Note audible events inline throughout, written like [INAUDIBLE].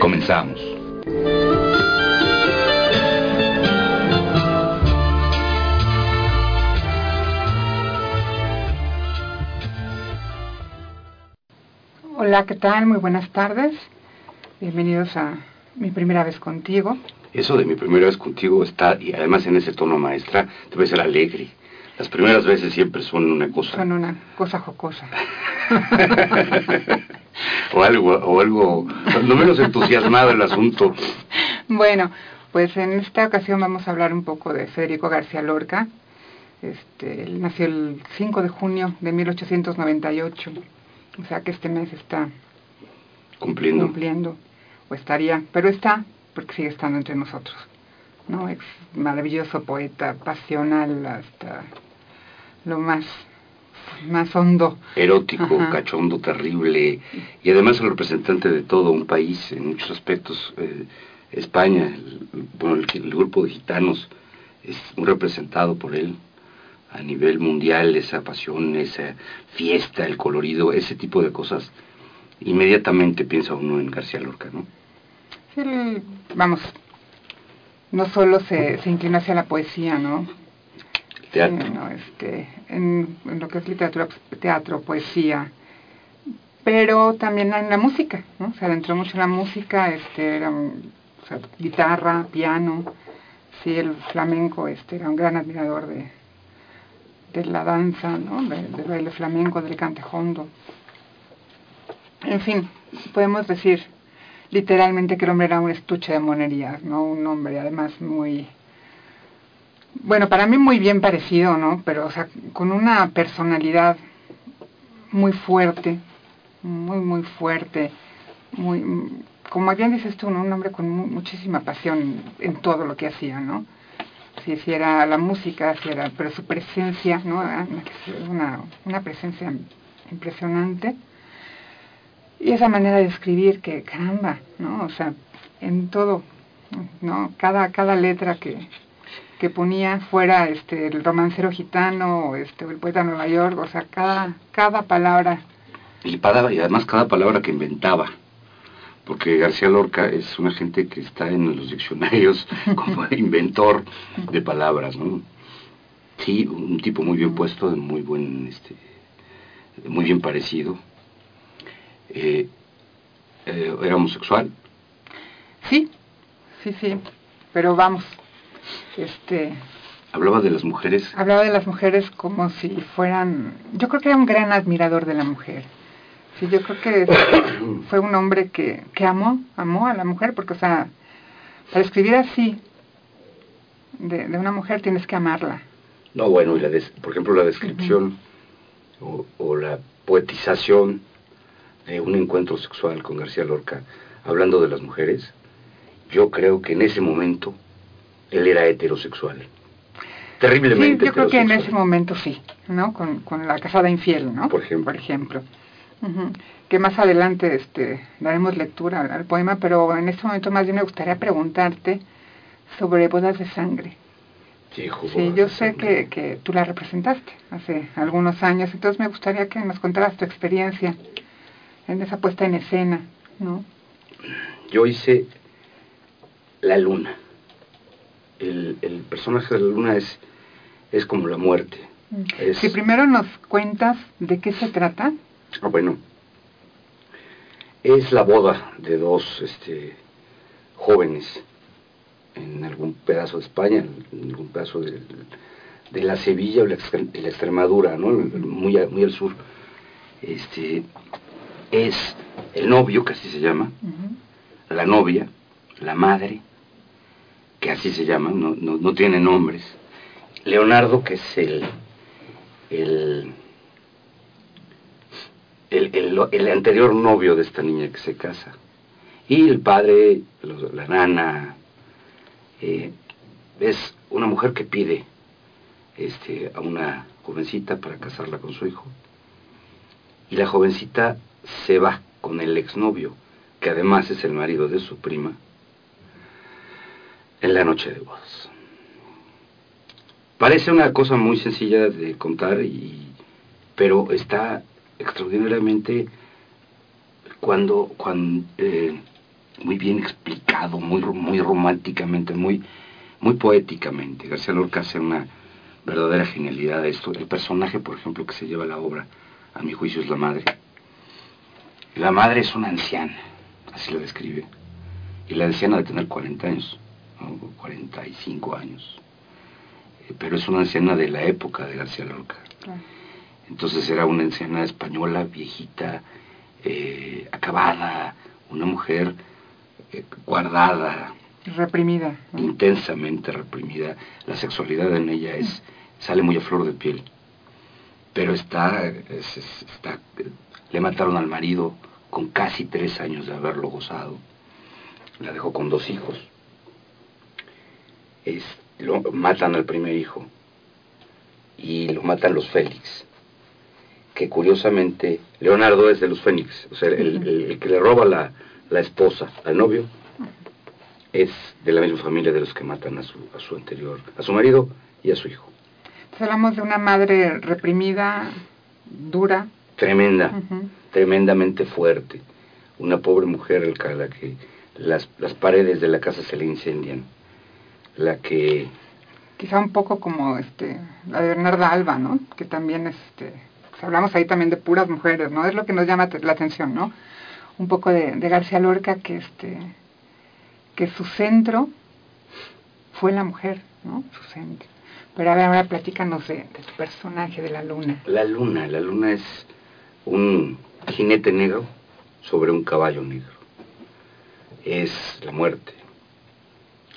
Comenzamos. Hola, ¿qué tal? Muy buenas tardes. Bienvenidos a Mi primera vez contigo. Eso de mi primera vez contigo está, y además en ese tono maestra, debe ser alegre. Las primeras veces siempre son una cosa. Son una cosa jocosa. [LAUGHS] [LAUGHS] o algo, o algo, no menos entusiasmado el asunto. Bueno, pues en esta ocasión vamos a hablar un poco de Federico García Lorca. Este, él nació el 5 de junio de 1898. O sea que este mes está Cumpliendo. cumpliendo, o estaría, pero está, porque sigue estando entre nosotros. ¿no? Es maravilloso poeta, pasional hasta lo más, más hondo. Erótico, Ajá. cachondo, terrible, y además el representante de todo un país en muchos aspectos. Eh, España, el, bueno, el, el grupo de gitanos es muy representado por él a nivel mundial, esa pasión, esa fiesta, el colorido, ese tipo de cosas. Inmediatamente piensa uno en García Lorca, ¿no? Vamos, no solo se, se inclina hacia la poesía, ¿no? Teatro. Este, en, lo que es literatura, pues, teatro, poesía, pero también en la música, ¿no? Se adentró mucho en la música, este, era guitarra, piano, sí, el flamenco, este, era un gran admirador de, de la danza, ¿no? De- del baile flamenco, del cantejondo. En fin, podemos decir literalmente que el hombre era un estuche de monerías, ¿no? Un hombre además muy, bueno, para mí muy bien parecido, ¿no? Pero, o sea, con una personalidad muy fuerte, muy, muy fuerte, muy, como bien dices tú, ¿no? Un hombre con mu- muchísima pasión en todo lo que hacía, ¿no? Si, si era la música, si era, pero su presencia, ¿no? Era Una, una presencia impresionante. Y esa manera de escribir que, caramba, ¿no? O sea, en todo, ¿no? Cada, cada letra que, que ponía fuera este el romancero gitano este o el poeta de Nueva York, o sea, cada, cada palabra. Y, para- y además cada palabra que inventaba. Porque García Lorca es una gente que está en los diccionarios [LAUGHS] como inventor de palabras, ¿no? Sí, un tipo muy bien puesto, muy buen, este, muy bien parecido. Eh, eh, era homosexual. Sí, sí, sí, pero vamos, este, Hablaba de las mujeres. hablaba de las mujeres como si fueran, yo creo que era un gran admirador de la mujer. Sí, yo creo que [COUGHS] fue un hombre que, que amó, amó a la mujer, porque, o sea, para escribir así de, de una mujer tienes que amarla. No, bueno, y la des- por ejemplo la descripción o, o la poetización de un encuentro sexual con García Lorca, hablando de las mujeres, yo creo que en ese momento él era heterosexual. Terriblemente Sí, yo creo que en ese momento sí, ¿no? Con, con la casada infiel, ¿no? Por ejemplo. Por ejemplo. Ujú. Que más adelante este, daremos lectura al, al poema, pero en este momento más bien me gustaría preguntarte sobre bodas de sangre. Sí, Sí, yo sé que, que tú la representaste hace algunos años, entonces me gustaría que nos contaras tu experiencia en esa puesta en escena, ¿no? Yo hice la luna. El, el personaje de la luna es, es como la muerte. Es- Si primero nos cuentas de qué se trata. Ah, bueno. Es la boda de dos este, jóvenes en algún pedazo de España, en algún pedazo de, de la Sevilla o la, la Extremadura, ¿no? Muy, a- muy al sur. Este, es el novio, que así se llama, la novia, la madre, que así se llama, no, no, no tiene nombres, Leonardo, que es el, el, el, anterior novio de esta niña que se casa. Y el padre, la nana, eh, es una mujer que pide este, a una jovencita para casarla con su hijo. Y la jovencita se va con el exnovio, que además es el marido de su prima, en la noche de bodas. Parece una cosa muy sencilla de contar, y, pero está extraordinariamente cuando, cuando eh, muy bien explicado, muy, románticamente, muy, poéticamente. García Lorca hace una verdadera genialidad de esto. El personaje, por ejemplo, que se lleva la obra, a mi juicio, es la madre. La madre es una anciana, así lo describe. Y la anciana de tener 40 años, 45 años. Eh, pero es una anciana de la época de García Lorca. Entonces era una anciana española, viejita, eh, acabada, una mujer eh, guardada. Reprimida. Intensamente reprimida. La sexualidad en ella es sale muy a flor de piel. Pero está, está le mataron al marido con casi tres años de haberlo gozado. La dejó con dos hijos. Es, lo, matan al primer hijo y lo matan los Félix que curiosamente Leonardo es de los Fénix, o sea, el, que le roba la, la, esposa al novio es de la misma familia de los que matan a su, a su anterior, a su marido y a su hijo. Entonces hablamos de una madre reprimida, dura. Tremenda, tremendamente fuerte. Una pobre mujer a la que las, las paredes de la casa se le incendian. La que... Quizá un poco como este, la de Bernarda Alba, ¿no? Que también este, hablamos ahí también de puras mujeres, ¿no? Es lo que nos llama la atención, ¿no? Un poco de, García Lorca que este que su centro fue la mujer, ¿no? Su centro. Pero a ver, ahora platícanos de, de tu personaje, de la luna. La luna, la luna es un jinete negro sobre un caballo negro. Es la muerte.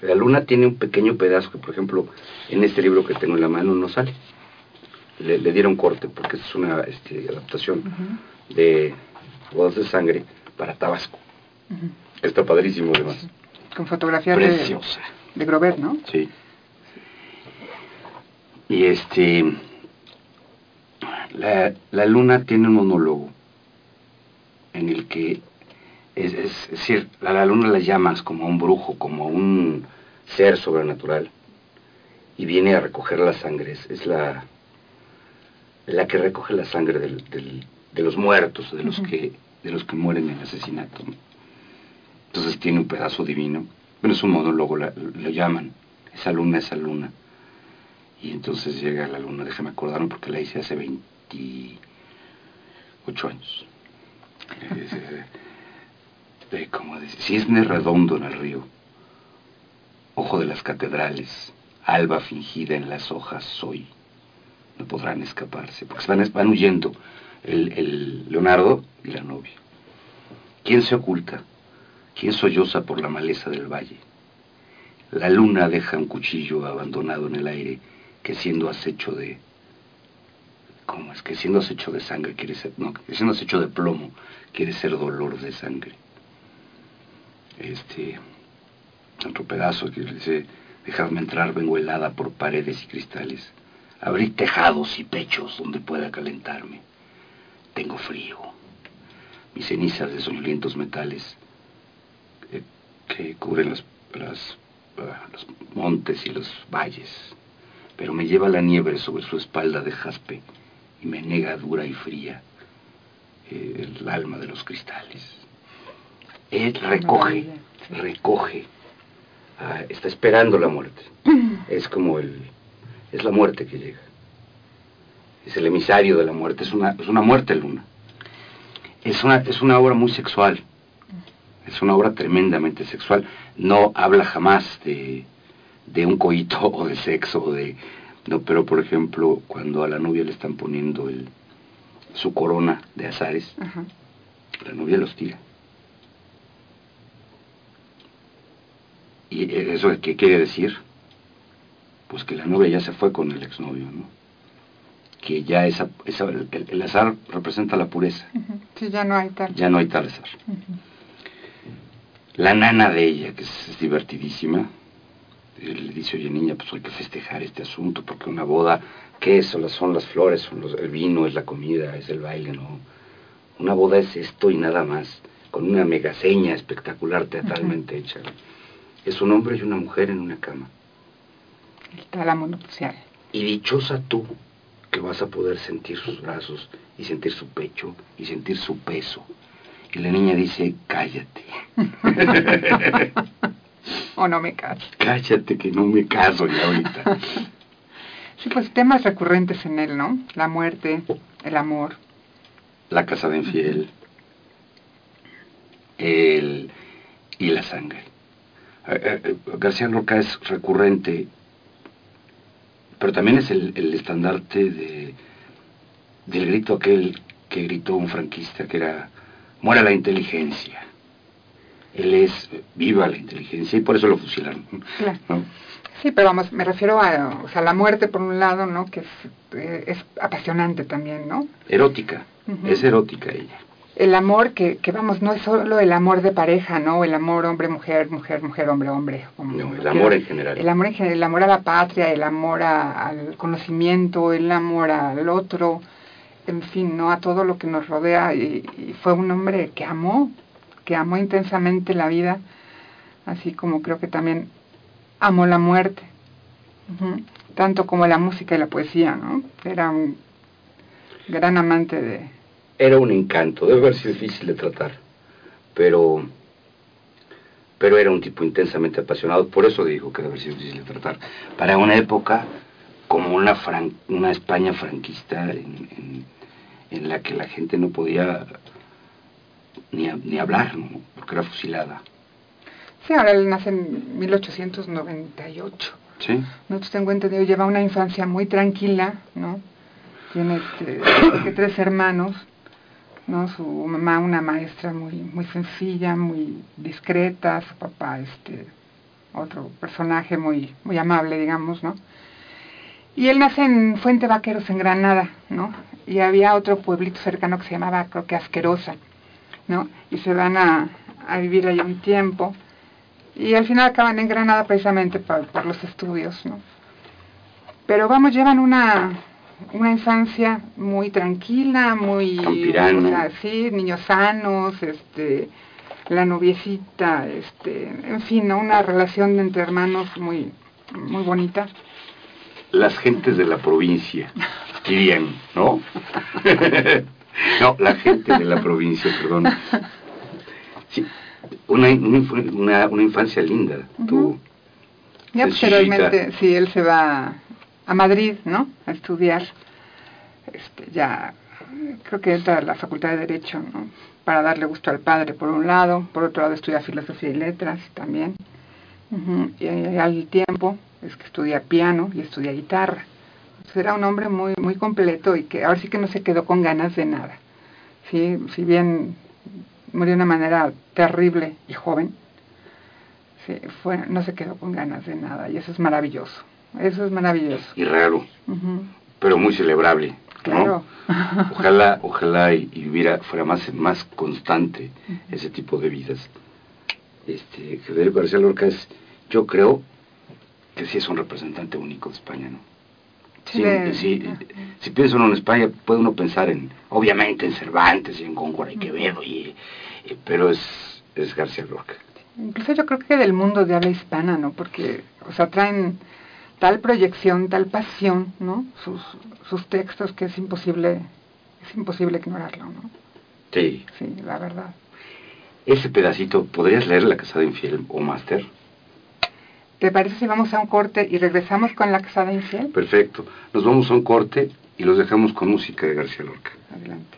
La luna tiene un pequeño pedazo que, por ejemplo, en este libro que tengo en la mano no sale le, dieron corte, porque es una este, adaptación de Bodas de Sangre para Tabasco. Está padrísimo, además. Con fotografía Preciosa. De, de ¿no? Sí. Y este. La, la luna tiene un monólogo en el que es, es, decir, a la luna la llamas como a un brujo, como a un ser sobrenatural, y viene a recoger la sangre. es la, la que recoge la sangre del, de los muertos, de los, que, de los que mueren en asesinato. Entonces tiene un pedazo divino. Bueno, es un monólogo, lo llaman. Esa luna, esa luna. Y entonces llega la luna, déjame acordarme porque la hice hace 28 años. [LAUGHS] de, como de, cisne redondo en el río, ojo de las catedrales, alba fingida en las hojas soy no podrán escaparse, porque van, huyendo el, el Leonardo y la novia. ¿Quién se oculta? ¿Quién solloza por la maleza del valle? La luna deja un cuchillo abandonado en el aire que siendo acecho de... ¿Cómo es? Que siendo acecho de sangre quiere ser... No, que siendo acecho de plomo quiere ser dolor de sangre. Este... Otro pedazo que dice, dejadme entrar, vengo helada por paredes y cristales. Abrí tejados y pechos donde pueda calentarme. Tengo frío. Mis cenizas de soñolientos metales eh, que cubren ah, los montes y los valles. Pero me lleva la nieve sobre su espalda de jaspe y me nega dura y fría eh, el alma de los cristales. Él recoge, recoge. Ah, está esperando la muerte. [CLEARS THROAT] Es como el es la muerte que llega. Es el emisario de la muerte, es una, es una muerte luna. Es una, es una obra muy sexual, es una obra tremendamente sexual. No habla jamás de, de un coito [LAUGHS] o de sexo, o de, no, pero por ejemplo, cuando a la novia le están poniendo el, su corona de azares, la novia los tira. ¿Y eso qué quiere decir? pues que la novia ya se fue con el exnovio, ¿no? Que ya esa, esa el, azar representa la pureza. Sí, ya no hay tal. Ya no hay tal azar. La nana de ella, que es, divertidísima, eh, le dice, oye niña, pues hay que festejar este asunto, porque una boda, ¿qué es? Son las, son las flores, son los, el vino, es la comida, es el baile, ¿no? Una boda es esto y nada más, con una megaseña espectacular teatralmente hecha. Es un hombre y una mujer en una cama. Está la monopsial. Y dichosa tú que vas a poder sentir sus brazos y sentir su pecho y sentir su peso. Y la niña dice, cállate. [LAUGHS] o no me caso. Cállate que no me caso ya ahorita. [LAUGHS] sí, pues temas recurrentes en él, ¿no? La muerte, el amor. La casada infiel. El, y la sangre. Eh, eh, eh, García Lorca es recurrente pero también es el, estandarte de, del grito aquel que gritó un franquista, que era, muera la inteligencia. Él es, viva la inteligencia, y por eso lo fusilaron. Sí, pero vamos, me refiero a o sea, la muerte por un lado, ¿no? Que es, eh, apasionante también, ¿no? Erótica, es erótica ella el amor que, que, vamos, no es solo el amor de pareja, ¿no? El amor hombre-mujer, mujer-mujer, hombre-hombre. No, el amor en general. El amor en general, el amor a la patria, el amor al conocimiento, el amor al otro, en fin, ¿no? A todo lo que nos rodea. Y, fue un hombre que amó, que amó intensamente la vida, así como creo que también amó la muerte, tanto como la música y la poesía, ¿no? Era un gran amante de era un encanto, debe haber sido difícil de tratar, pero, pero era un tipo intensamente apasionado, por eso digo que debe haber sido difícil de tratar. Para una época como una, una España franquista en, en, la que la gente no podía ni, ni hablar, porque era fusilada. Sí, ahora él nace en 1898. Sí. Nosotros tengo entendido, lleva una infancia muy tranquila, ¿no? Tiene este, [COUGHS] tres hermanos ¿no? Su mamá una maestra muy, muy sencilla, muy discreta, su papá este otro personaje muy, muy amable, digamos, ¿no? Y él nace en Fuente Vaqueros, en Granada, ¿no? Y había otro pueblito cercano que se llamaba, creo que Asquerosa, ¿no? Y se van a, a vivir ahí un tiempo. Y al final acaban en Granada precisamente por, por los estudios, ¿no? Pero vamos, llevan una, una infancia muy tranquila, muy... sí, niños sanos, este, la noviecita, este, en fin, una relación entre hermanos muy, muy bonita. Las gentes de la provincia, dirían, ¿no? [LAUGHS] no, la gente de la provincia, perdón. Sí, una, una, una infancia linda, tú. Ya posteriormente, sí, él se va a Madrid, ¿no? A estudiar. Este, ya creo que entra a la Facultad de Derecho, ¿no? Para darle gusto al padre, por un lado, por otro lado estudia Filosofía y Letras también. Y al tiempo es que estudia piano y estudia guitarra. era un hombre muy muy completo y que ahora sí que no se quedó con ganas de nada. Sí, si bien murió de una manera terrible y joven, sí, fue, no se quedó con ganas de nada y eso es maravilloso. Eso es maravilloso. Y raro, pero muy celebrable. Claro. [LAUGHS] Ojalá, ojalá y, viviera, fuera más, más constante ese tipo de vidas. Este, Federico García Lorca es, yo creo que sí es un representante único de España, ¿no? Sí, sí, si piensa uno en España, puede uno pensar en, obviamente, en Cervantes y en Góngora y Quevedo, y, pero es, es García Lorca. Incluso yo creo que del mundo de habla hispana, ¿no? Porque, o sea, traen tal proyección, tal pasión, ¿no? Sus, sus textos que es imposible, es imposible ignorarlo, ¿no? Sí. Sí, la verdad. Ese pedacito, ¿podrías leer La Casada Infiel o Master? ¿Te parece si vamos a un corte y regresamos con La Casada Infiel? Perfecto. Nos vamos a un corte y los dejamos con música de García Lorca. Adelante.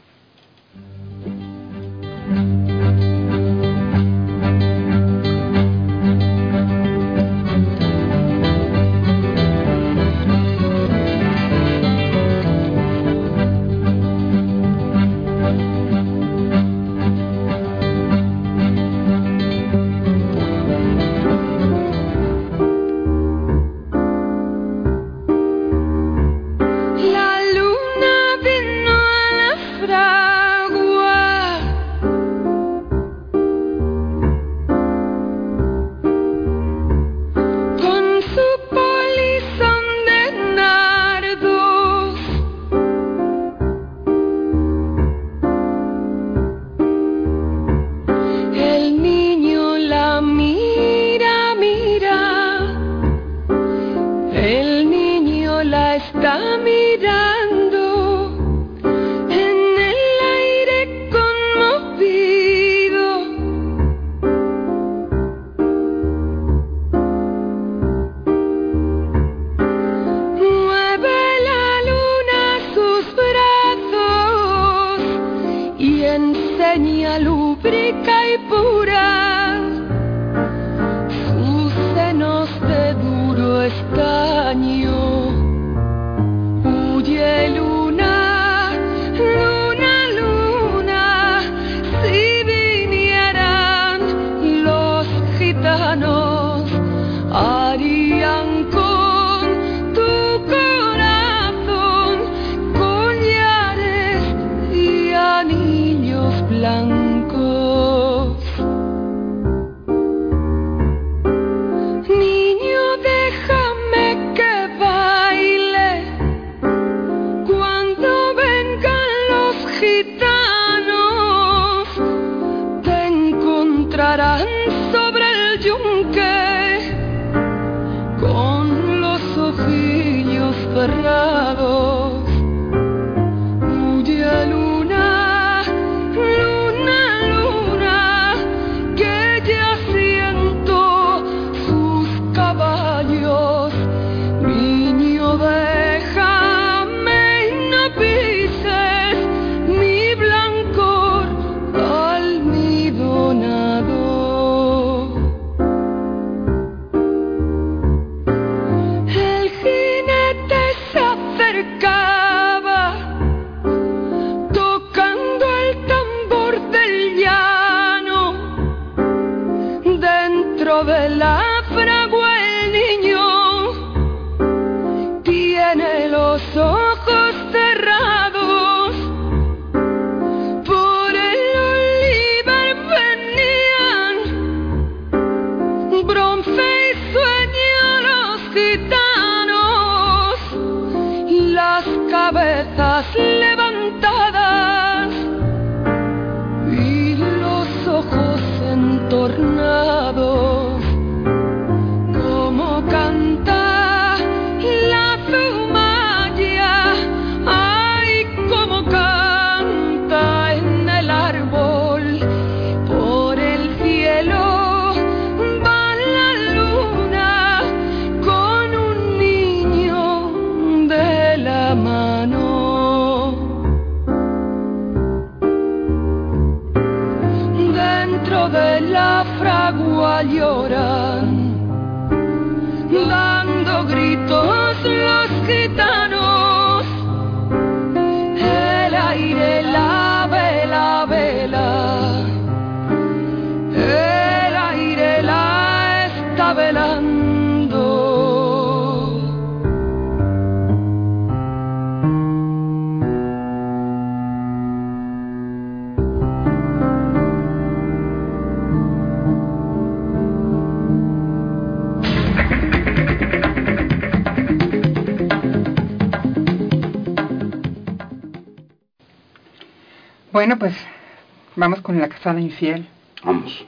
Con la casada infiel. Vamos.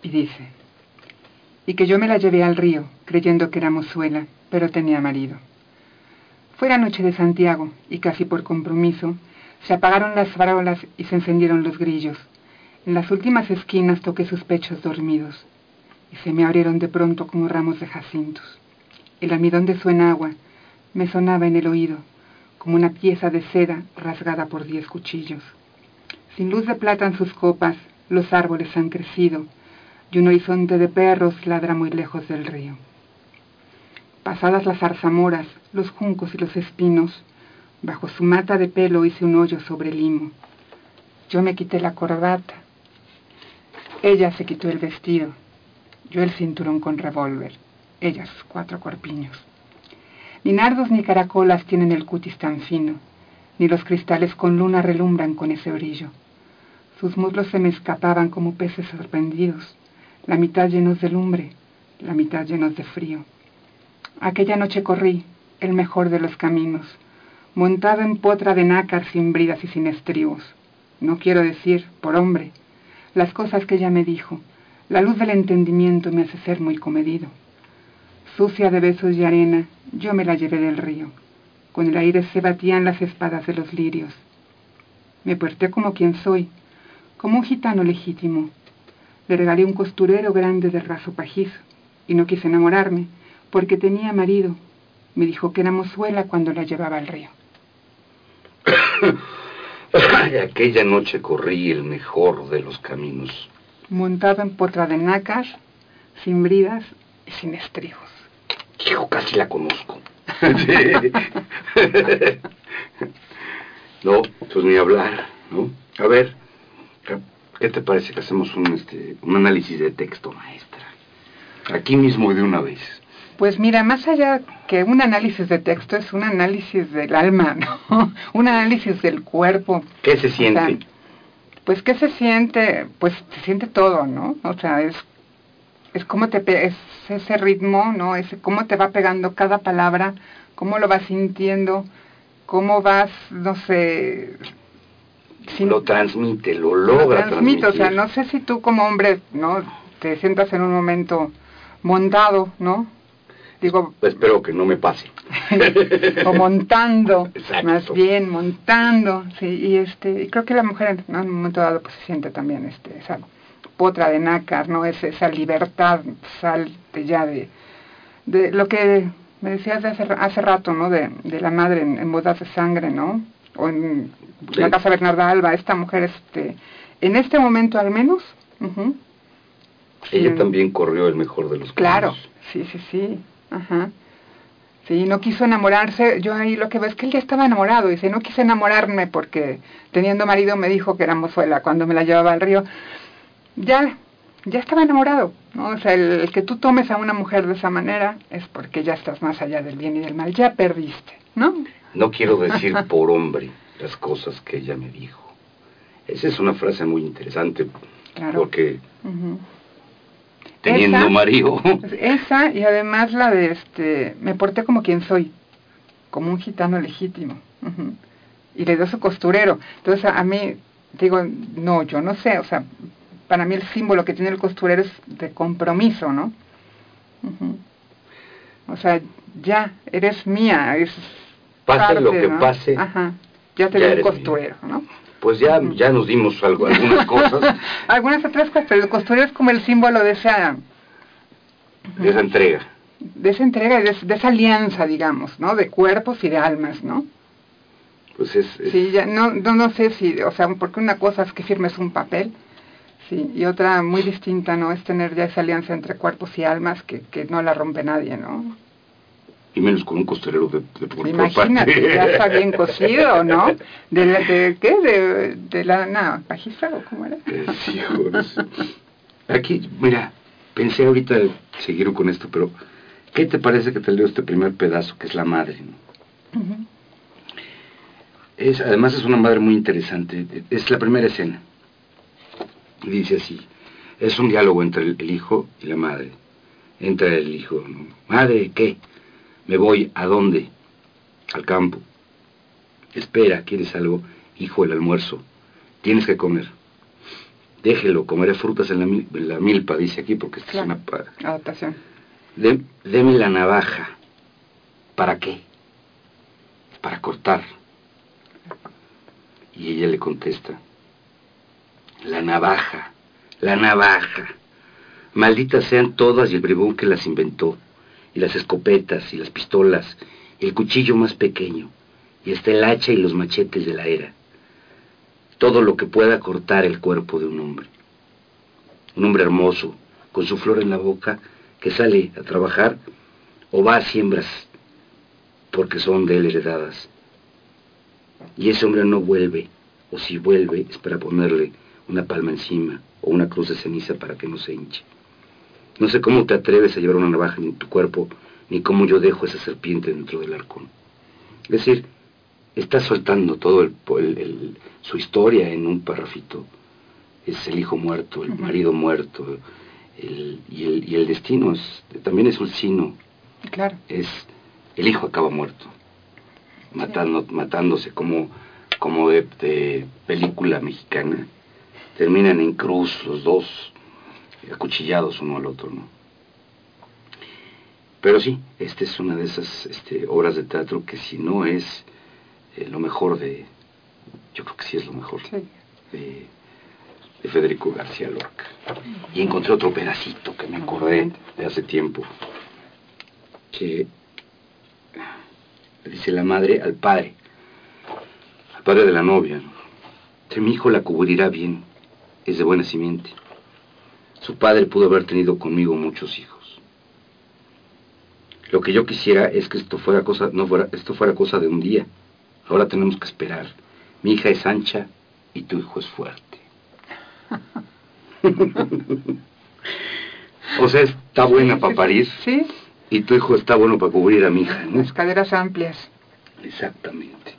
Y dice, y que yo me la llevé al río, creyendo que era mozuela, pero tenía marido. Fue la noche de Santiago, y casi por compromiso, se apagaron las farolas y se encendieron los grillos. En las últimas esquinas toqué sus pechos dormidos, y se me abrieron de pronto como ramos de jacintos. El almidón de su enagua me sonaba en el oído, como una pieza de seda rasgada por diez cuchillos. Sin luz de plata en sus copas, los árboles han crecido, y un horizonte de perros ladra muy lejos del río. Pasadas las zarzamoras, los juncos y los espinos, bajo su mata de pelo hice un hoyo sobre el limo. Yo me quité la corbata. Ella se quitó el vestido. Yo el cinturón con revólver. Ella sus cuatro corpiños. Ni nardos ni caracolas tienen el cutis tan fino, ni los cristales con luna relumbran con ese brillo. Sus muslos se me escapaban como peces sorprendidos, la mitad llenos de lumbre, la mitad llenos de frío. Aquella noche corrí, el mejor de los caminos, montado en potra de nácar sin bridas y sin estribos. No quiero decir, por hombre, las cosas que ella me dijo. La luz del entendimiento me hace ser muy comedido. Sucia de besos y arena, yo me la llevé del río. Con el aire se batían las espadas de los lirios. Me porté como quien soy, como un gitano legítimo. Le regalé un costurero grande de raso pajizo y no quise enamorarme porque tenía marido. Me dijo que era mozuela cuando la llevaba al río. [COUGHS] Aquella noche corrí el mejor de los caminos. Montado en potra de nácar, sin bridas y sin estribos. Casi la conozco. [LAUGHS] [LAUGHS] no, pues ni hablar, ¿no? A ver, ¿qué te parece que hacemos un, este, un análisis de texto, maestra? Aquí mismo de una vez. Pues mira, más allá que un análisis de texto es un análisis del alma, [LAUGHS] ¿no? un análisis del cuerpo. ¿Qué se siente? pues qué se siente, pues se siente todo, ¿no? O sea, es es cómo te es ese ritmo, ¿no? Es cómo te va pegando cada palabra, cómo lo vas sintiendo, cómo vas, no sé, lo transmite, lo logra lo transmite, o sea, no sé si tú como hombre, ¿no? Te sientas en un momento montado, ¿no? Digo, espero que no me pase. [LAUGHS] o montando, más bien montando, sí, y este, y creo que la mujer en un momento dado pues se siente también este, esa potra de nácar, ¿no? Es esa libertad, salte ya de, de lo que me decías de hace, hace rato, ¿no? De, de la madre en, bodas de sangre, ¿no? O en la casa Bernarda Alba, esta mujer, este, en este momento al menos, ella también corrió el mejor de los Claro, sí, sí, sí, ajá. Sí, no quiso enamorarse. Yo ahí lo que veo es que él ya estaba enamorado. Dice, no quise enamorarme porque teniendo marido me dijo que era mozuela cuando me la llevaba al río ya, ya estaba enamorado, ¿no? O sea, el, que tú tomes a una mujer de esa manera es porque ya estás más allá del bien y del mal, ya perdiste, ¿no? No quiero decir [LAUGHS] por hombre las cosas que ella me dijo. Esa es una frase muy interesante, porque teniendo marido... Pues, esa y además la de, este, me porté como quien soy, como un gitano legítimo. Y le dio su costurero. Entonces a mí, digo, no, yo no sé, o sea, para mí el símbolo que tiene el costurero es de compromiso, ¿no? O sea, ya, eres mía, es Pase lo que pase. Ajá, ya te un costurero, ¿no? Pues ya, ya nos dimos algo, algunas [LAUGHS] cosas. algunas otras cosas, pero el costurero es como el símbolo de esa... De esa entrega. De esa entrega, de, de esa alianza, digamos, ¿no? De cuerpos y de almas, ¿no? Pues es, Sí, ya, no, no, no sé si, o sea, porque una cosa es que firmes un papel Sí, y otra muy distinta, ¿no? Es tener ya esa alianza entre cuerpos y almas que, que no la rompe nadie, ¿no? Y menos con un costurero de, de por Imagínate, ya está bien cosido, ¿no? ¿De, de qué? De, de la no, pajiza o cómo era? Eh, sí, Aquí, mira, pensé ahorita seguir con esto, pero ¿qué te parece que te leo este primer pedazo, que es la madre, ¿no? es, además es una madre muy interesante, es la primera escena dice así, es un diálogo entre el, hijo y la madre. Entra el hijo, madre, ¿qué? Me voy, ¿a dónde? Al campo. Espera, ¿quieres algo? Hijo, el almuerzo. Tienes que comer. Déjelo, comeré frutas en la, milpa, dice aquí, porque esta es una... Adaptación. deme la navaja. ¿Para qué? Para cortar. Y ella le contesta, la navaja, la navaja. Malditas sean todas y el bribón que las inventó, y las escopetas y las pistolas, y el cuchillo más pequeño, y hasta el hacha y los machetes de la era. Todo lo que pueda cortar el cuerpo de un hombre. Un hombre hermoso, con su flor en la boca, que sale a trabajar o va a siembras porque son de él heredadas. Y ese hombre no vuelve, o si vuelve es para ponerle una palma encima o una cruz de ceniza para que no se hinche. No sé cómo te atreves a llevar una navaja en tu cuerpo, ni cómo yo dejo esa serpiente dentro del arcón. Es decir, está soltando todo el, su historia en un parrafito. Es el hijo muerto, el marido muerto, y, el, y el destino es, también es un sino. Claro. Es, el hijo acaba muerto, matando, matándose como, como de película mexicana terminan en cruz los dos, acuchillados uno al otro, ¿no? Pero sí, esta es una de esas este, obras de teatro que si no es eh, lo mejor de, yo creo que sí es lo mejor Sí. de, de Federico García Lorca. Y encontré otro pedacito que me acordé de hace tiempo, que le dice la madre al padre, al padre de la novia, ¿no? que mi hijo la cubrirá bien, es de buena simiente. Su padre pudo haber tenido conmigo muchos hijos. Lo que yo quisiera es que esto fuera cosa, no fuera, esto fuera cosa de un día. Ahora tenemos que esperar. Mi hija es ancha y tu hijo es fuerte. [LAUGHS] o sea, está buena Sí, para parir Sí, y tu hijo está bueno para cubrir a mi hija, ¿no? las caderas amplias. Exactamente.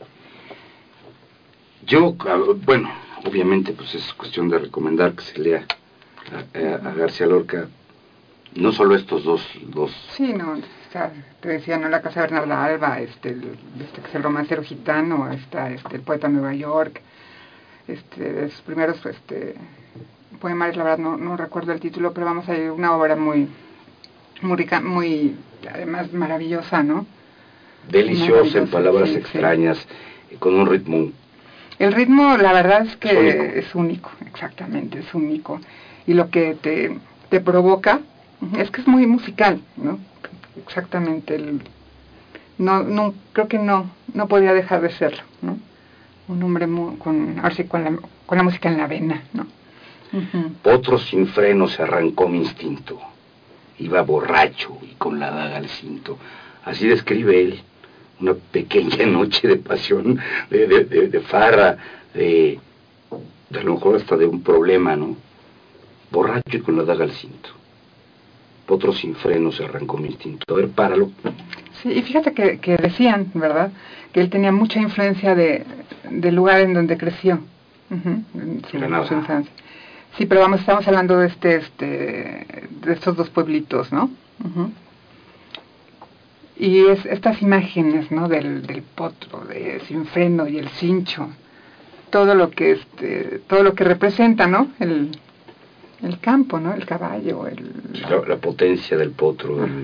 Yo, ah, bueno, obviamente, pues es cuestión de recomendar que se lea a, García Lorca, no solo estos dos, dos Sí, no, o sea, te decía, ¿no? La Casa Bernarda Alba, este, el, este que es el romancero gitano, está este, el poeta de Nueva York, este, de sus primeros este, poemarios, la verdad no, no recuerdo el título, pero vamos a ir una obra muy, muy rica, muy, además maravillosa, ¿no? deliciosa en palabras sí, sí. extrañas, eh, con un ritmo El ritmo, la verdad es que Es único. es único, exactamente, es único. Y lo que te, te provoca es que es muy musical, ¿no? Exactamente. El, no, no, creo que no, no podía dejar de serlo, ¿no? Un hombre muy, con, ahora sí, con la, con la música en la vena, ¿no? Ujú. Otro sin freno se arrancó mi instinto. Iba borracho y con la daga al cinto. Así describe él una pequeña [LAUGHS] noche de pasión, de, de, de- de farra, de, de a lo mejor hasta de un problema, ¿no? Borracho y con la daga al cinto. Otro sin freno se arrancó mi instinto. A ver, páralo. Sí, y fíjate que, que decían, ¿verdad? Que él tenía mucha influencia de, del lugar en donde creció, en su, Granada. su infancia. Sí, pero vamos, estamos hablando de este, este, de estos dos pueblitos, ¿no? Y es, estas imágenes, ¿no? Del, del potro, de sin freno y el cincho, todo lo que este, todo lo que representa, ¿no? El, el campo, ¿no? El caballo, el, La, la potencia del potro. el-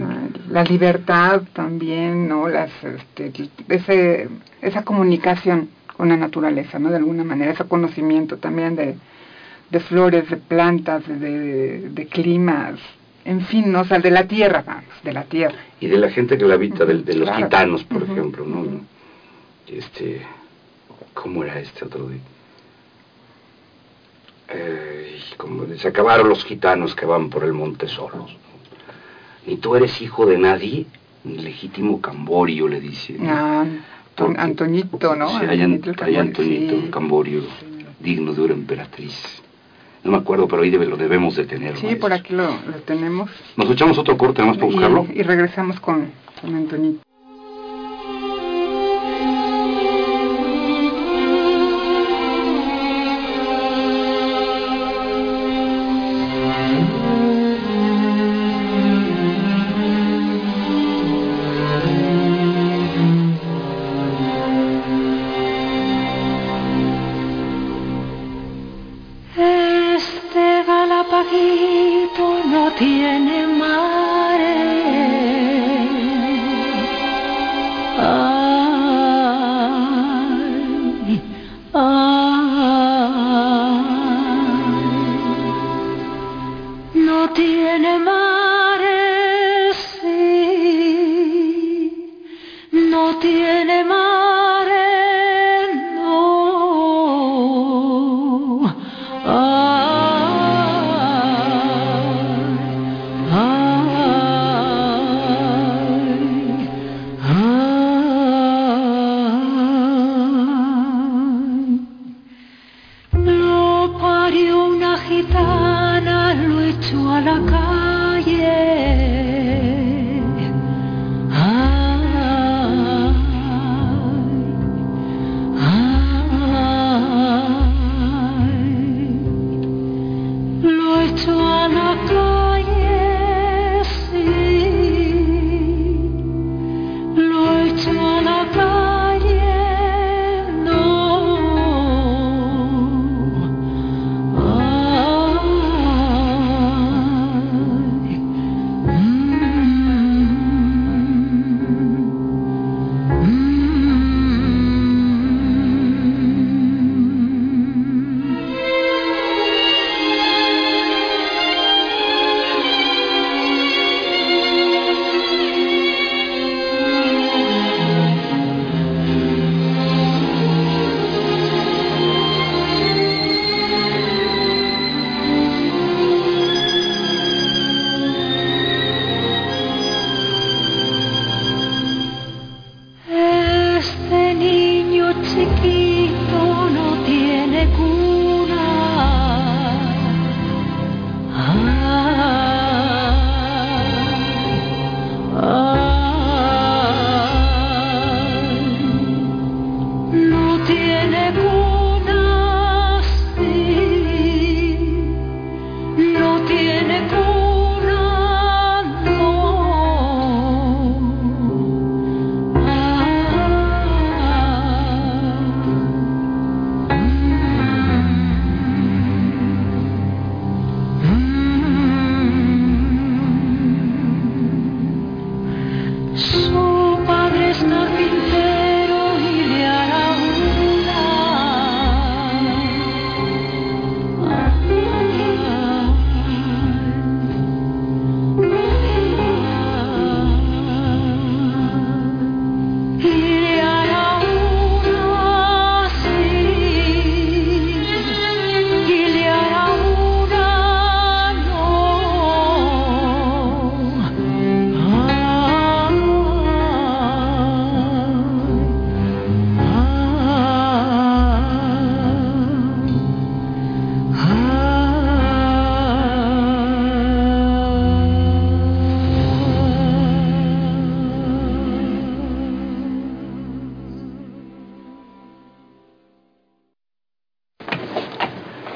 la libertad también, ¿no? Las, este, ese, esa comunicación con la naturaleza, ¿no? De alguna manera, ese conocimiento también de, de flores, de plantas, de, de, de climas, en fin, ¿no? O sea, de la tierra, vamos, de la tierra. y de la gente que la habita, del- de, los Claro. gitanos, por ejemplo, ¿no? Este, ¿cómo era este otro día? Eh, como se acabaron los gitanos que van por el monte solos. Ni tú eres hijo de nadie, ni legítimo camborio, le dice. ¿no? Ah, Porque- Antoñito, ¿no? Sí, hay, Antoñito hay Antonito sí. Camborio, digno de una emperatriz. No me acuerdo, pero ahí debe- lo debemos de tener. Sí, maestro. por aquí lo, lo tenemos. Nos echamos otro corte, más para buscarlo. Y, regresamos con, con Antonito.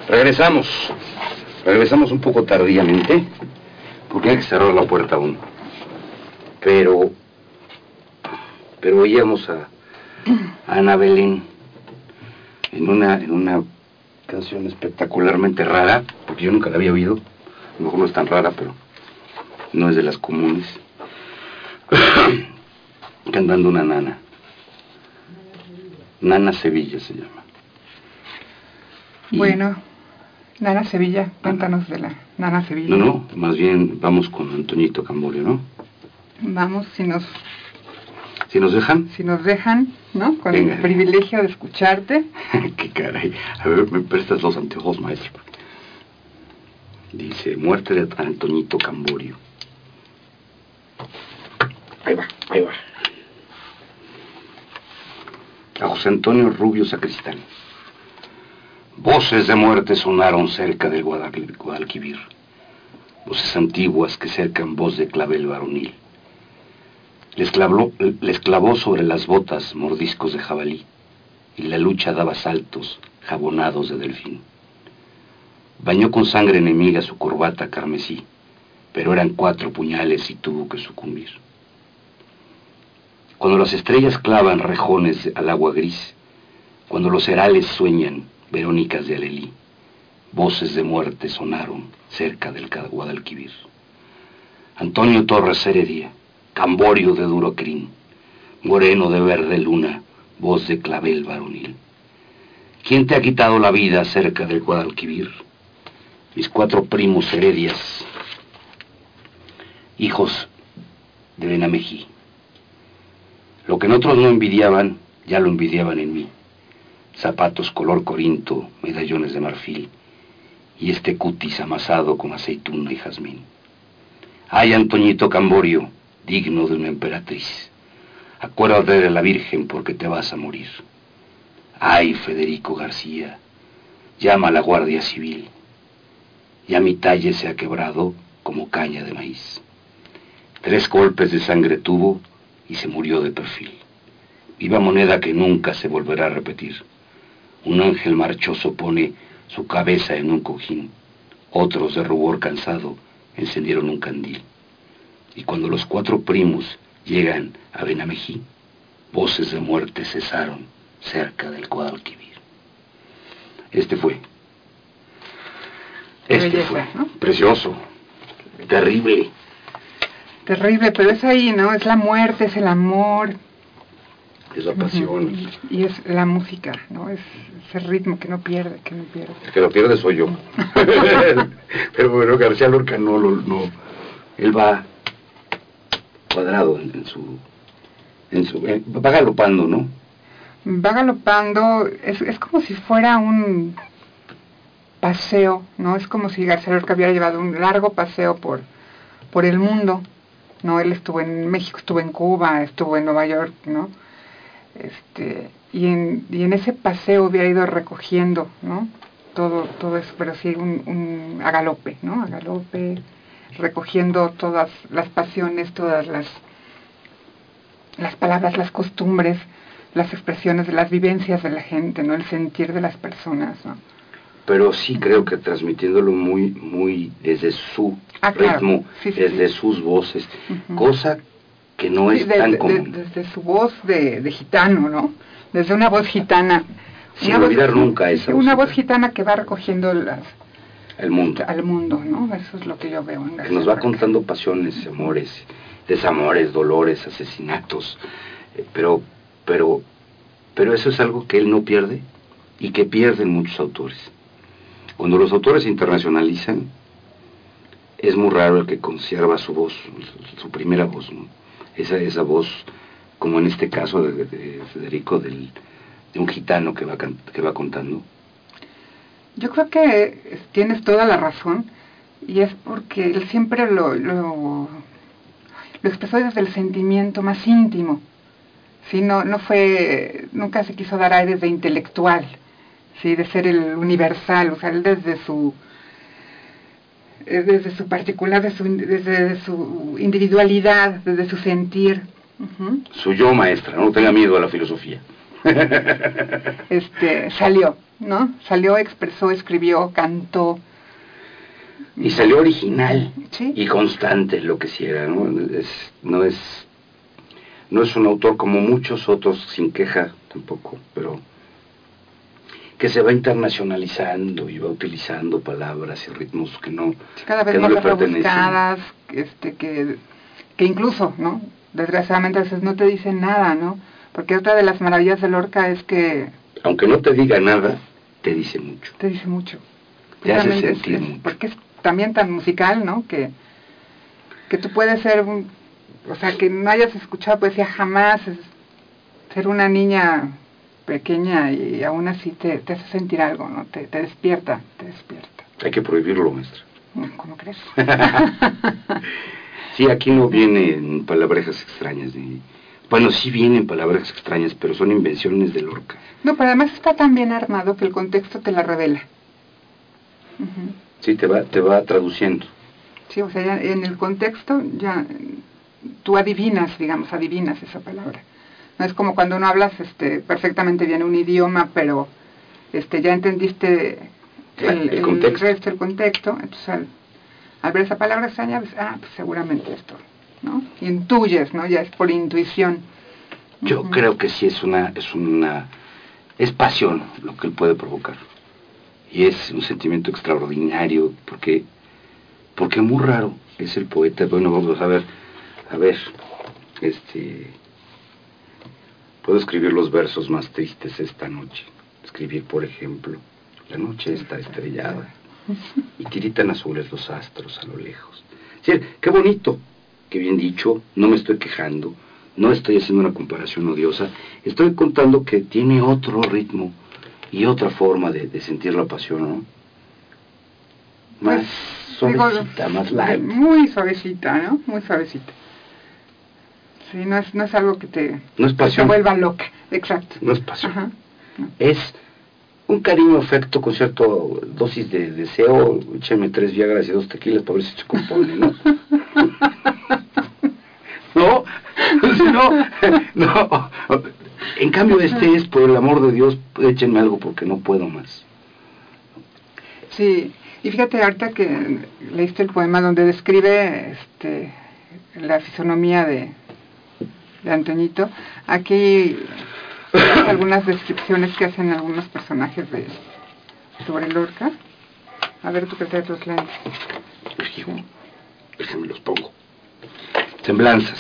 Regresamos. Regresamos un poco tardíamente, porque hay que cerrar la puerta aún. Pero, pero oíamos a, a Ana Belén en una, en una canción espectacularmente rara, porque yo nunca la había oído. A lo mejor no es tan rara, pero no es de las comunes. [COUGHS] Cantando una nana. Nana Sevilla se llama. Bueno, Nana Sevilla, cuéntanos de la Nana Sevilla. No, no, más bien vamos con Antoñito Camborio, ¿no? Vamos, si nos, Si nos dejan. si nos dejan, ¿no? Con Venga. el privilegio de escucharte. [LAUGHS] Qué caray. A ver, me prestas los anteojos, maestro. Dice, muerte de Antoñito Camborio. Ahí va, ahí va. A José Antonio Rubio Sacristán. Voces de muerte sonaron cerca del Guadal- Guadalquivir. Voces antiguas que cercan voz de clavel varonil. Les clavó sobre las botas mordiscos de jabalí y la lucha daba saltos jabonados de delfín. Bañó con sangre enemiga su corbata carmesí, pero eran cuatro puñales y tuvo que sucumbir. Cuando las estrellas clavan rejones al agua gris, cuando los herales sueñan verónicas de Alelí, voces de muerte sonaron cerca del Guadalquivir. Antonio Torres Heredia, Camborio de duro crin, moreno de verde luna, voz de clavel varonil. ¿Quién te ha quitado la vida cerca del Guadalquivir? Mis cuatro primos heredias, hijos de Benamejí. Lo que en otros no envidiaban, ya lo envidiaban en mí. Zapatos color corinto, medallones de marfil, y este cutis amasado con aceituna y jazmín. Ay, Antoñito Camborio, digno de una emperatriz. Acuérdate de la Virgen porque te vas a morir. Ay, Federico García, llama a la Guardia Civil. Ya mi talle se ha quebrado como caña de maíz. Tres golpes de sangre tuvo y se murió de perfil. Viva moneda que nunca se volverá a repetir. Un ángel marchoso pone su cabeza en un cojín. Otros de rubor cansado encendieron un candil. Y cuando los cuatro primos llegan a Benamejí, voces de muerte cesaron cerca del Guadalquivir. Este fue. Este belleza, fue. ¿no? Precioso. Terrible. Terrible, pero es ahí, ¿no? Es la muerte, es el amor. Es la pasión. Y es la música, ¿no? Es ese ritmo que no pierde, que no pierde. El que lo pierde soy yo. [LAUGHS] Pero bueno, García Lorca no lo. No. Él va cuadrado en, en su. En su eh, va galopando, ¿no? Va galopando, es, es como si fuera un paseo, ¿no? Es como si García Lorca hubiera llevado un largo paseo por, por el mundo, ¿no? Él estuvo en México, estuvo en Cuba, estuvo en Nueva York, ¿no? Este, y, en, y en ese paseo hubiera ido recogiendo, ¿no? Todo, todo eso, pero sí un, un a galope, ¿no? A galope, recogiendo todas las pasiones, todas las, las palabras, las costumbres, las expresiones de las vivencias de la gente, ¿no? El sentir de las personas, ¿no? Pero sí creo que transmitiéndolo muy, muy desde su Ah, claro. ritmo, Sí, sí, desde sí. sus voces, Ujú. cosa que no es de- tan común. de- desde su voz de, de gitano, ¿no? Desde una voz gitana. Sin Una voz- olvidar nunca esa Una voz voz gitana que va recogiendo las, El mundo. al mundo, ¿no? Eso es lo que yo veo en que nos va contando pasiones, amores, desamores, dolores, asesinatos, eh, pero, pero, pero eso es algo que él no pierde y que pierden muchos autores. Cuando los autores se internacionalizan, es muy raro el que conserva su voz, su, su primera voz, ¿no? Esa, esa voz, como en este caso de, de Federico, del, de un gitano que va, que va contando. Yo creo que tienes toda la razón y es porque él siempre lo, lo, expresó desde el sentimiento más íntimo. ¿sí? No, no fue, nunca se quiso dar aires de intelectual, ¿sí? de ser el universal, o sea, él desde su desde su particular, su desde su individualidad, desde su sentir. Su yo maestra, no tenga miedo a la filosofía. [LAUGHS] [LAUGHS] este, salió, ¿no? Salió, expresó, escribió, cantó. Y salió original Sí. y constante, lo que hiciera, ¿no? Es, no es no es un autor como muchos otros, sin queja tampoco, pero que se va internacionalizando y va utilizando palabras y ritmos que no, Cada vez que no más le pertenecen. rebuscadas, este, que, que incluso, ¿no? Desgraciadamente a veces no te dicen nada, ¿no? Porque otra de las maravillas de Lorca es que Aunque no te diga nada, te dice mucho. te dice mucho. Te hace sentir es- mucho. porque es también tan musical, ¿no? Que, que tú puedes ser, un, o sea, que no hayas escuchado poesía jamás, es ser una niña pequeña y aún así te, te hace sentir algo, ¿no? Te, te despierta, te despierta. Hay que prohibirlo, maestra. ¿Cómo crees? [LAUGHS] Sí, aquí no vienen palabrejas extrañas. Ni... Bueno, sí vienen palabrejas extrañas, pero son invenciones de Lorca. No, pero además está tan bien armado que el contexto te la revela. Ujú. Sí, te va, te va traduciendo. Sí, o sea, ya en el contexto ya mm, tú adivinas, digamos, adivinas esa palabra. No es como cuando no hablas este, perfectamente bien un idioma, pero este, ya entendiste el, el contexto. resto, el contexto. Entonces, al, al ver esa palabra extraña, pues, ah, pues seguramente esto, ¿no? Intuyes, ¿no? Ya es por intuición. Yo creo que sí es una, es una, es pasión lo que él puede provocar. Y es un sentimiento extraordinario, porque, porque muy raro es el poeta. Bueno, vamos a ver, a ver, este, puedo escribir los versos más tristes esta noche. Escribir, por ejemplo, la noche está estrellada y tiritan azules los astros a lo lejos. Sí, qué bonito, qué bien dicho, no me estoy quejando, no estoy haciendo una comparación odiosa, estoy contando que tiene otro ritmo y otra forma de, de sentir la pasión, ¿no? Más Pues, digo, suavecita, más light. Muy suavecita, ¿no? Muy suavecita. Sí, no es, no es algo que te, No es te pasión, vuelva loca. Exacto. no es pasión. Ajá. No. Es un cariño, afecto con cierta dosis de deseo. Écheme tres viagras y dos tequilas para ver si se compone, ¿no? [LAUGHS] no, [LAUGHS] no, no. En cambio, este es, por el amor de Dios, échenme algo porque no puedo más. Sí, y fíjate ahorita que leíste el poema donde describe este, la fisonomía de, de aquí algunas descripciones que hacen algunos personajes de sobre Lorca. A ver, tú que traes los lentes. Déjame los pongo. Semblanzas.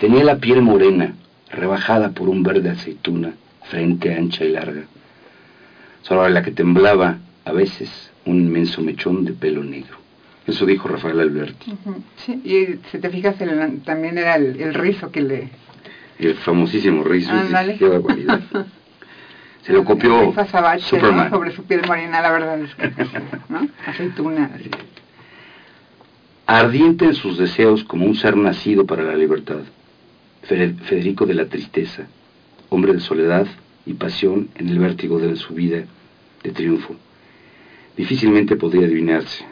Tenía la piel morena, rebajada por un verde aceituna, frente ancha y larga, sobre la que temblaba a veces un inmenso mechón de pelo negro. Eso dijo Rafael Alberti. Sí, y si te fijas, el- también era el, el rizo que le... El famosísimo rizo. qué barbaridad. [LAUGHS] Se lo copió ¿no? Superman. Sobre su piel morena, la verdad es que... ¿no? [LAUGHS] Aceituna. así. Ardiente en sus deseos como un ser nacido para la libertad. Fe- Federico de la tristeza, hombre de soledad y pasión en el vértigo de su vida de triunfo. Difícilmente podría adivinarse.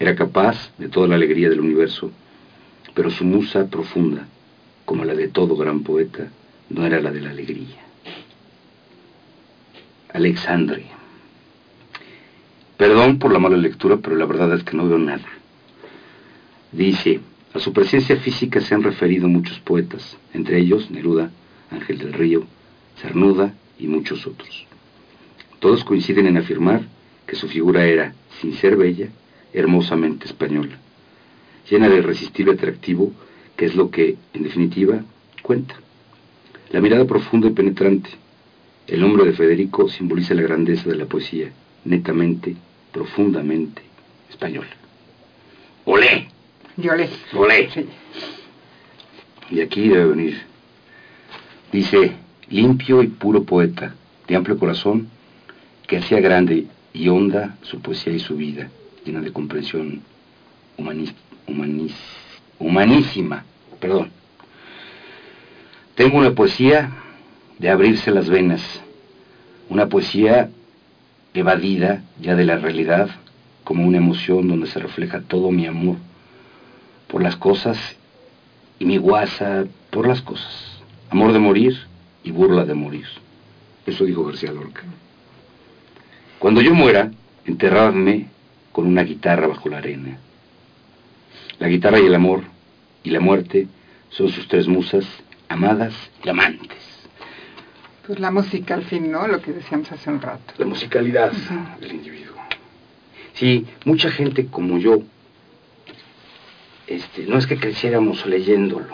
Era capaz de toda la alegría del universo, pero su musa profunda, como la de todo gran poeta, no era la de la alegría. Alexandria. Perdón por la mala lectura, pero la verdad es que no veo nada. Dice, a su presencia física se han referido muchos poetas, entre ellos Neruda, Ángel del Río, Cernuda y muchos otros. Todos coinciden en afirmar que su figura era, sin ser bella, hermosamente española, llena de irresistible atractivo, que es lo que, en definitiva, cuenta. La mirada profunda y penetrante. El nombre de Federico simboliza la grandeza de la poesía, netamente, profundamente española. ¡Olé! Yo le... ¡Olé! Sí. Y aquí debe venir. Dice, limpio y puro poeta, de amplio corazón, que hacía grande y honda su poesía y su vida, llena de comprensión humanísima. Perdón. Tengo una poesía de abrirse las venas, una poesía evadida ya de la realidad, como una emoción donde se refleja todo mi amor por las cosas y mi guasa por las cosas. Amor de morir y burla de morir. Eso dijo García Lorca. Cuando yo muera, enterradme con una guitarra bajo la arena. La guitarra y el amor y la muerte son sus tres musas, amadas y amantes. Pues la música al fin, ¿no? Lo que decíamos hace un rato. La musicalidad del individuo. Sí, mucha gente como yo, este, no es que creciéramos leyéndolo,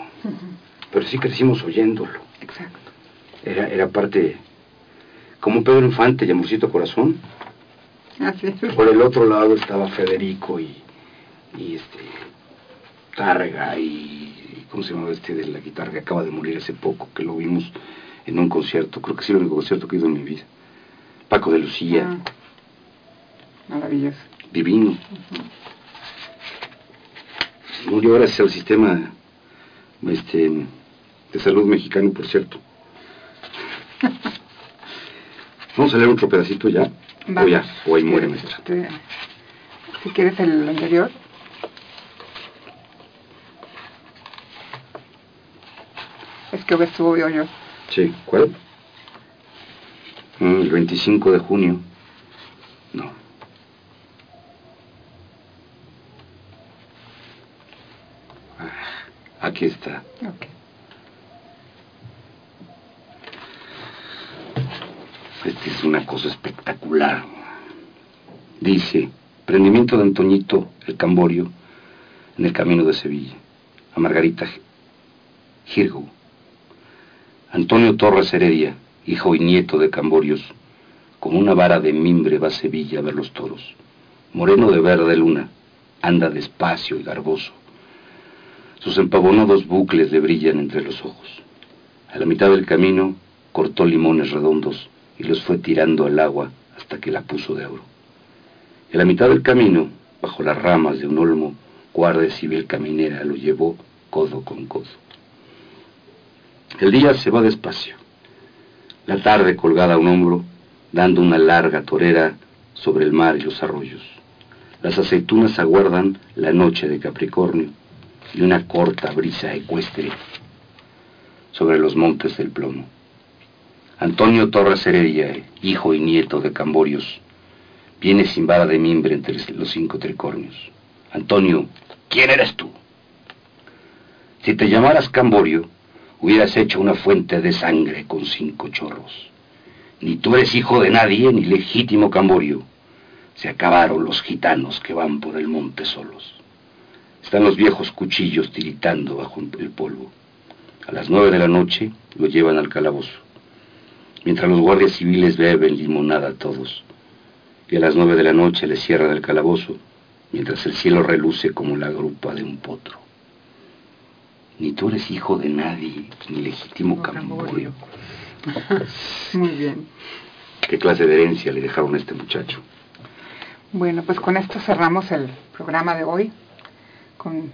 pero sí crecimos oyéndolo. Exacto. Era, era parte, como Pedro Infante y Amorcito Corazón. Es. [LAUGHS] Por el otro lado estaba Federico y, y este, Targa y, ¿cómo se llama este de la guitarra que acaba de morir hace poco, que lo vimos en un concierto, creo que sí el único concierto que he ido en mi vida. Paco de Lucía, Ah, maravilloso. divino. Murió gracias al sistema este, de salud mexicano, por cierto. [LAUGHS] Vamos a leer otro pedacito ya. Vamos. ya, o ahí muere ¿Quieres, maestra. este, si quieres el anterior. Es que estuvo yo. Sí, ¿cuál? Mm, el 25 de junio. No. Ah, aquí está. Ok. Es una cosa espectacular. Dice, prendimiento de Antoñito el Camborio en el camino de Sevilla, a Margarita Girgo. Antonio Torres Heredia, hijo y nieto de Camborios, con una vara de mimbre va a Sevilla a ver los toros. Moreno de verde luna, anda despacio y garboso. Sus empavonados bucles le brillan entre los ojos. A la mitad del camino cortó limones redondos y los fue tirando al agua hasta que la puso de oro. A la mitad del camino, bajo las ramas de un olmo, guardia civil caminera lo llevó codo con codo. El día se va despacio. La tarde colgada a un hombro, dando una larga torera sobre el mar y los arroyos. Las aceitunas aguardan la noche de Capricornio y una corta brisa ecuestre sobre los montes del plomo. Antonio Torres Heredia, hijo y nieto de Camborios, viene sin vara de mimbre entre los cinco tricornios. Antonio, ¿quién eres tú? Si te llamaras Camborio, hubieras hecho una fuente de sangre con cinco chorros. Ni tú eres hijo de nadie, ni legítimo Camborio. Se acabaron los gitanos que van por el monte solos. Están los viejos cuchillos tiritando bajo el polvo. A las nueve de la noche lo llevan al calabozo. Mientras los guardias civiles beben limonada todos. Y a las nueve de la noche le cierran el calabozo, mientras el cielo reluce como la grupa de un potro. Ni tú eres hijo de nadie, ni legítimo Camborio. [LAUGHS] Muy bien. ¿Qué clase de herencia le dejaron a este muchacho? Bueno, pues con esto cerramos el programa de hoy con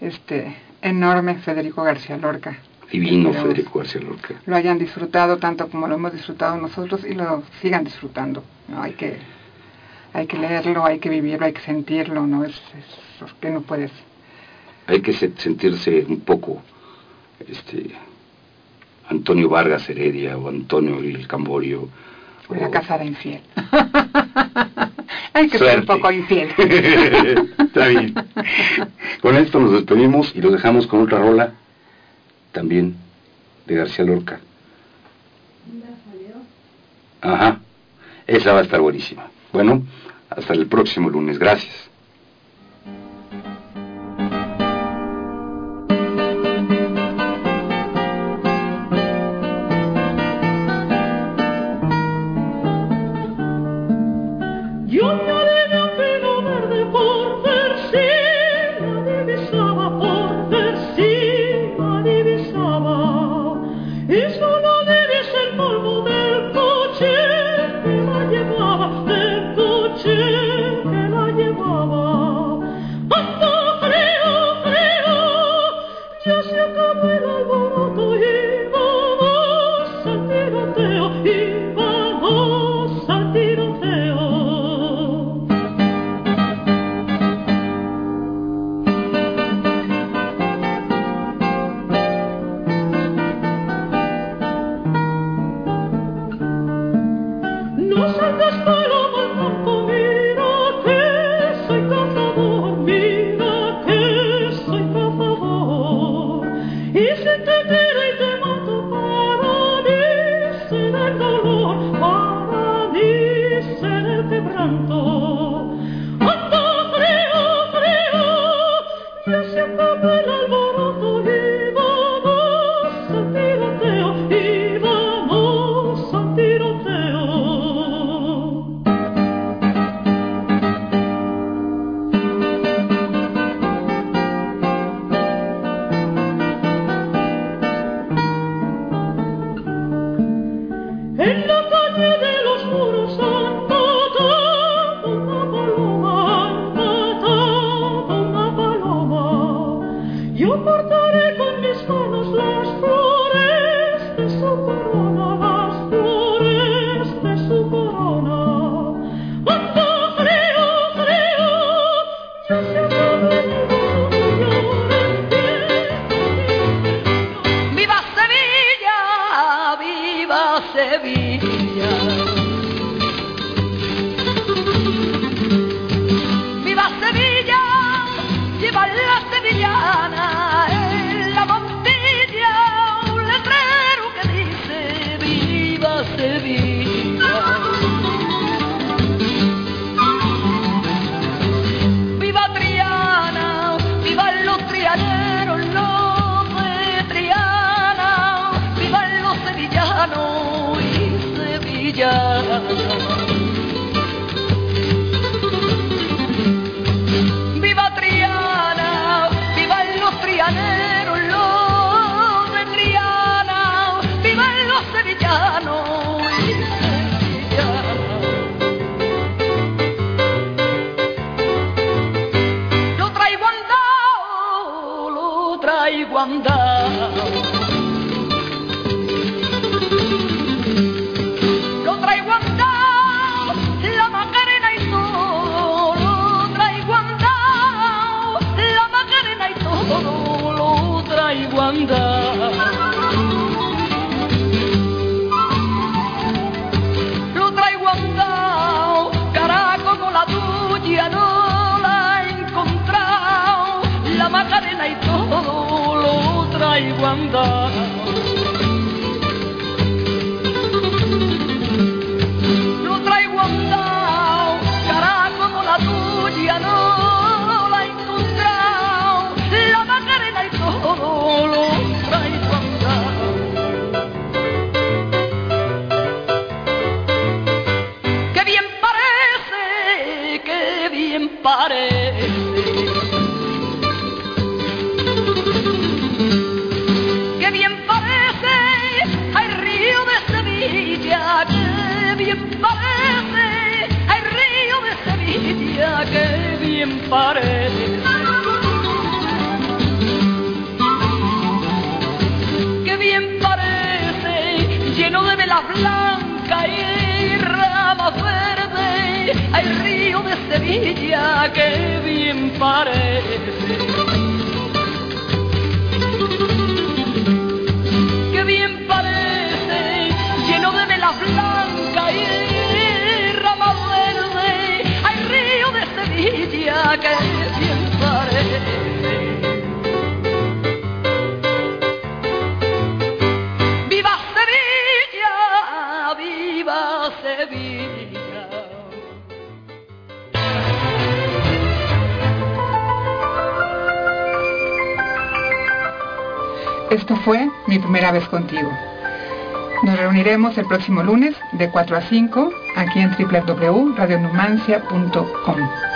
este enorme Federico García Lorca. Divino Federico García Lorca. Lo hayan disfrutado tanto como lo hemos disfrutado nosotros y lo sigan disfrutando. ¿no? Hay que hay que leerlo, hay que vivirlo, hay que sentirlo, no es, es que no puedes. Hay que se- sentirse un poco este Antonio Vargas Heredia o Antonio el Camborio. O la o- casada infiel. [LAUGHS] hay que ser un poco infiel. [LAUGHS] Está bien. Con esto nos despedimos y lo dejamos con otra rola también de García Lorca. Ajá. Esa va a estar buenísima. Bueno, hasta el próximo lunes. Gracias. Esto próximo lunes de 4 a 5 aquí en www.radionumancia.com.